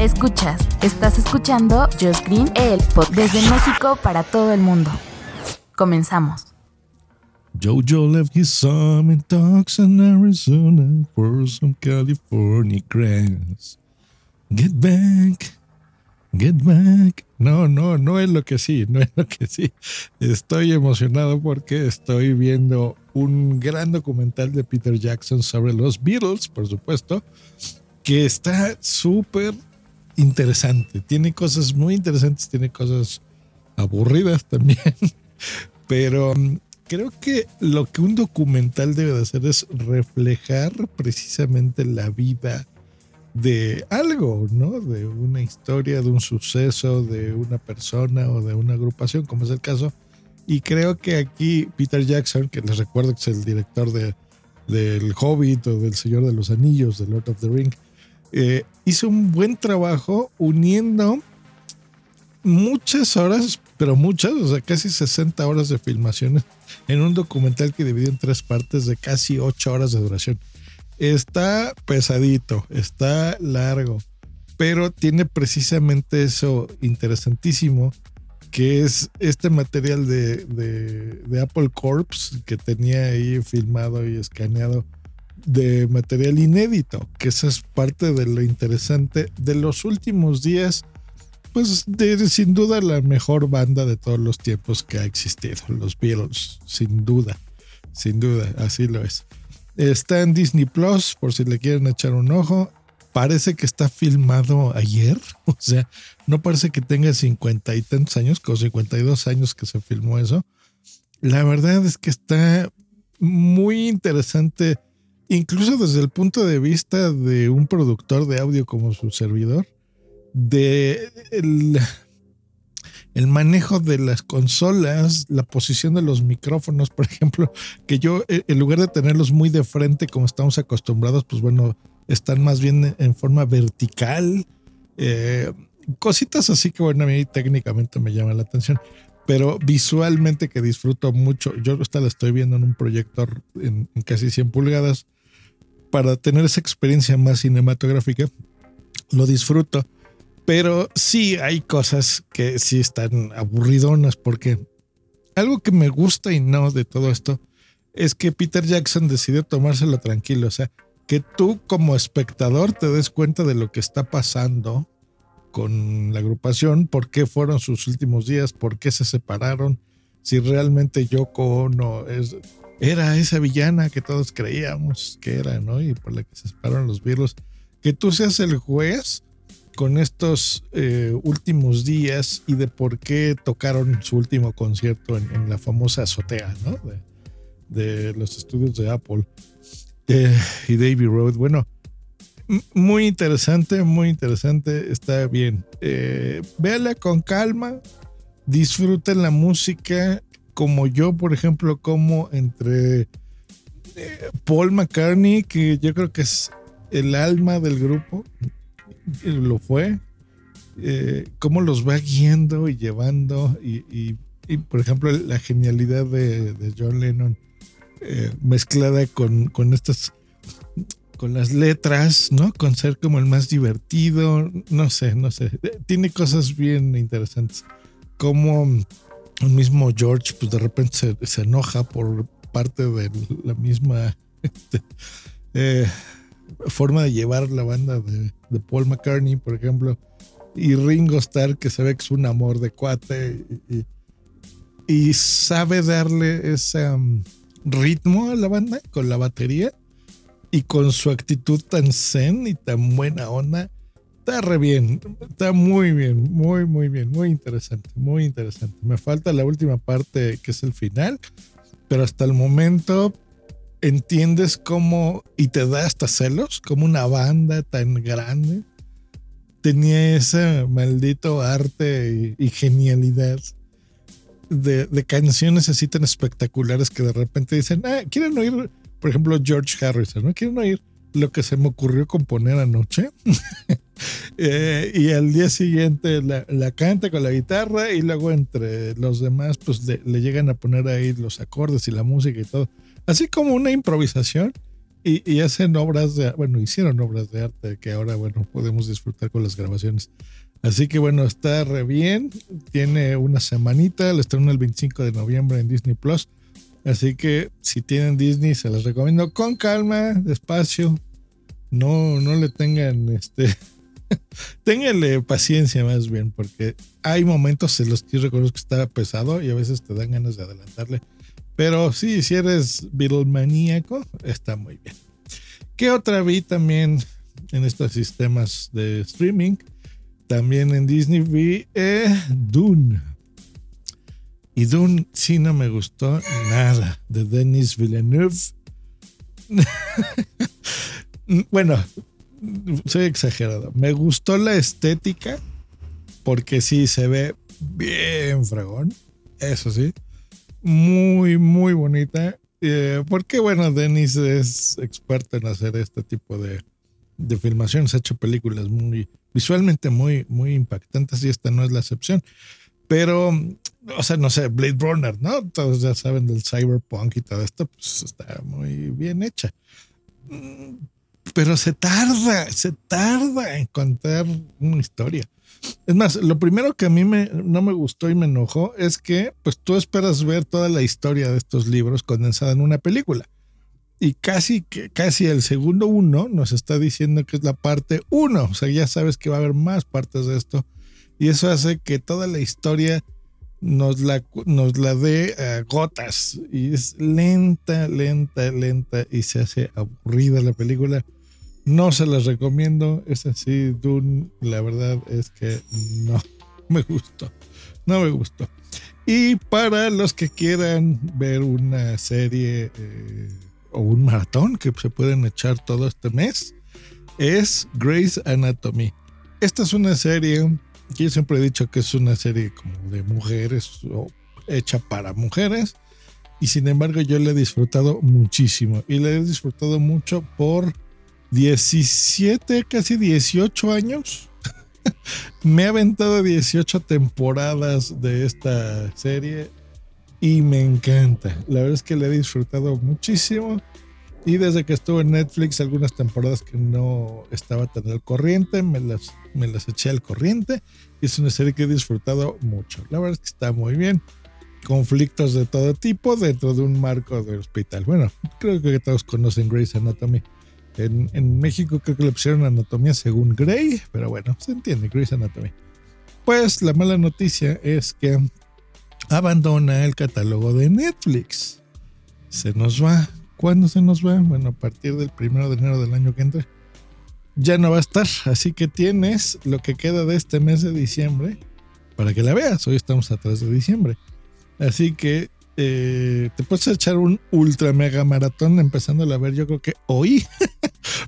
Escuchas, estás escuchando Just Green, el pod desde México para todo el mundo. Comenzamos. Jojo left his son in Tucson, Arizona for some California grass. Get back, get back. No, no, no es lo que sí, no es lo que sí. Estoy emocionado porque estoy viendo un gran documental de Peter Jackson sobre los Beatles, por supuesto, que está súper interesante. Tiene cosas muy interesantes, tiene cosas aburridas también, pero mm, creo que lo que un documental debe de hacer es reflejar precisamente la vida de algo, ¿no? De una historia, de un suceso, de una persona o de una agrupación, como es el caso. Y creo que aquí Peter Jackson, que les recuerdo que es el director de, del Hobbit o del Señor de los Anillos, de Lord of the Ring, eh, hizo un buen trabajo uniendo muchas horas, pero muchas, o sea, casi 60 horas de filmaciones en un documental que dividió en tres partes de casi 8 horas de duración. Está pesadito, está largo, pero tiene precisamente eso interesantísimo, que es este material de, de, de Apple Corps que tenía ahí filmado y escaneado de material inédito, que esa es parte de lo interesante de los últimos días, pues de, sin duda la mejor banda de todos los tiempos que ha existido, los Beatles, sin duda, sin duda, así lo es. Está en Disney Plus, por si le quieren echar un ojo. Parece que está filmado ayer, o sea, no parece que tenga cincuenta y tantos años, con 52 años que se filmó eso. La verdad es que está muy interesante incluso desde el punto de vista de un productor de audio como su servidor, de el, el, manejo de las consolas, la posición de los micrófonos, por ejemplo, que yo en lugar de tenerlos muy de frente como estamos acostumbrados, pues bueno, están más bien en forma vertical. Eh, cositas así que bueno, a mí técnicamente me llama la atención pero visualmente que disfruto mucho. Yo esta la estoy viendo en un proyector en, en, casi 100 pulgadas para tener esa experiencia más cinematográfica. Lo disfruto, pero sí hay cosas que sí están aburridonas porque algo que me gusta y no de todo esto es que Peter Jackson decidió tomárselo tranquilo, o sea, que tú como espectador te des cuenta de lo que está pasando con la agrupación, por qué fueron sus últimos días, por qué se separaron, si realmente Yoko Ono es, era esa villana que todos creíamos que era, ¿no? Y por la que se separaron los virus. Que tú seas el juez con estos eh, últimos días y de por qué tocaron su último concierto en, la famosa azotea, ¿no? De, los estudios de Apple eh, y David Road. Bueno, muy interesante, muy interesante. Está bien. Eh, con calma. Disfruten la música. Como yo, por ejemplo, como entre eh, Paul McCartney, que yo creo que es el alma del grupo. Lo fue. Eh, cómo los va guiando y llevando. Y, y, por ejemplo, la genialidad de, de John Lennon eh, mezclada con, con estas con las letras, ¿no? Con ser como el más divertido, no sé, no sé. Tiene cosas bien interesantes. Como el mismo George, pues de repente se, enoja por parte de la misma este, eh, forma de llevar la banda de, Paul McCartney, por ejemplo, y Ringo Starr, que se ve que es un amor de cuate y sabe darle ese um, ritmo a la banda con la batería y con su actitud tan zen y tan buena onda, está re bien, está muy bien, muy, muy bien, muy interesante, muy interesante. Me falta la última parte que es el final, pero hasta el momento entiendes cómo, y te da hasta celos, como una banda tan grande tenía ese maldito arte y, y genialidad de, de, canciones así tan espectaculares que de repente dicen, ah, quieren oír, por ejemplo, George Harrison, ¿no? Quieren oír lo que se me ocurrió componer anoche. eh, y al día siguiente la, la, canta con la guitarra y luego entre los demás pues le, le, llegan a poner ahí los acordes y la música y todo. Así como una improvisación y, y, hacen obras de, bueno, hicieron obras de arte que ahora, bueno, podemos disfrutar con las grabaciones. Así que bueno, está re bien. Tiene una semanita, lo estrenan el 25 de noviembre en Disney Plus. Así que si tienen Disney, se los recomiendo con calma, despacio. No, no le tengan este. Ténganle paciencia más bien, porque hay momentos en los que reconozco que está pesado y a veces te dan ganas de adelantarle. Pero sí, si eres Beatlemaníaco, está muy bien. ¿Qué otra vi también en estos sistemas de streaming? También en Disney vi eh, Dune. Y Dune sí no me gustó nada. De Denis Villeneuve. bueno, soy exagerado. Me gustó la estética. Porque sí se ve bien fragón. Eso sí. Muy, muy bonita. Eh, porque bueno, Denis es experto en hacer este tipo de, de filmaciones. Ha hecho películas muy visualmente muy, muy impactantes y esta no es la excepción. Pero, o sea, no sé, Blade Runner, ¿no? Todos ya saben del cyberpunk y todo esto, pues está muy bien hecha. Pero se tarda, se tarda en contar una historia. Es más, lo primero que a mí me, no me gustó y me enojó es que pues tú esperas ver toda la historia de estos libros condensada en una película y casi, casi el segundo uno nos está diciendo que es la parte uno. O sea, ya sabes que va a haber más partes de esto. Y eso hace que toda la historia nos la, nos la dé uh, gotas. Y es lenta, lenta, lenta. Y se hace aburrida la película. No se las recomiendo. Es así, Dune. La verdad es que no me gustó. No me gustó. Y para los que quieran ver una serie. Eh, o un maratón que se pueden echar todo este mes es Grey's Anatomy. Esta es una serie que yo siempre he dicho que es una serie como de mujeres o hecha para mujeres y sin embargo yo la he disfrutado muchísimo y la he disfrutado mucho por 17, casi 18 años. Me ha aventado 18 temporadas de esta serie y me encanta. La verdad es que le he disfrutado muchísimo. Y desde que estuve en Netflix, algunas temporadas que no estaba tan al corriente, me las, me las eché al corriente. Es una serie que he disfrutado mucho. La verdad es que está muy bien. Conflictos de todo tipo dentro de un marco de hospital. Bueno, creo que todos conocen Grey's Anatomy. En, en México creo que le pusieron anatomía según Grey, pero bueno, se entiende, Grey's Anatomy. Pues la mala noticia es que abandona el catálogo de Netflix. Se nos va. ¿Cuándo se nos va? Bueno, a partir del primero de enero del año que entra. Ya no va a estar. Así que tienes lo que queda de este mes de diciembre para que la veas. Hoy estamos atrás de diciembre. Así que eh, te puedes echar un ultra mega maratón empezando a ver yo creo que hoy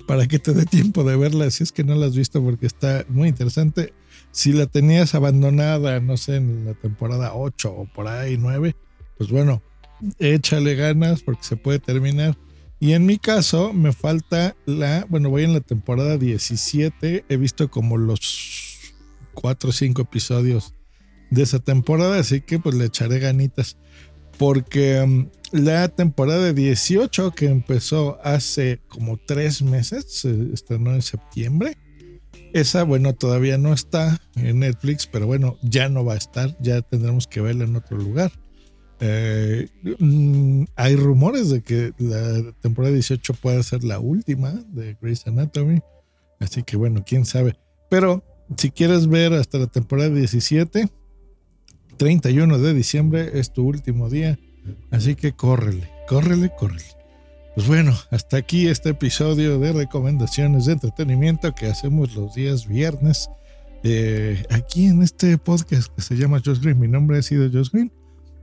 para que te dé tiempo de verla si es que no la has visto porque está muy interesante si la tenías abandonada, no sé, en la temporada 8 o por ahí 9, pues bueno, échale ganas porque se puede terminar. Y en mi caso me falta la, bueno, voy en la temporada 17, he visto como los 4 o 5 episodios de esa temporada, así que pues le echaré ganitas. Porque um, la temporada de 18 que empezó hace como 3 meses, se estrenó en septiembre, esa, bueno, todavía no está en Netflix, pero bueno, ya no va a estar, ya tendremos que verla en otro lugar. Eh, mm, hay rumores de que la temporada 18 puede ser la última de Grey's Anatomy, así que bueno, quién sabe. Pero si quieres ver hasta la temporada 17, 31 de diciembre es tu último día, así que córrele, córrele, córrele. Pues bueno, hasta aquí este episodio de recomendaciones de entretenimiento que hacemos los días viernes eh, aquí en este podcast que se llama Josh Green. Mi nombre ha sido Josh Green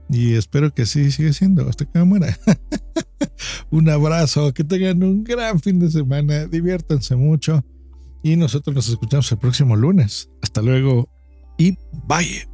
y espero que así siga siendo hasta que me muera. un abrazo, que tengan un gran fin de semana, diviértanse mucho Y nosotros nos escuchamos el próximo lunes. Hasta luego y bye.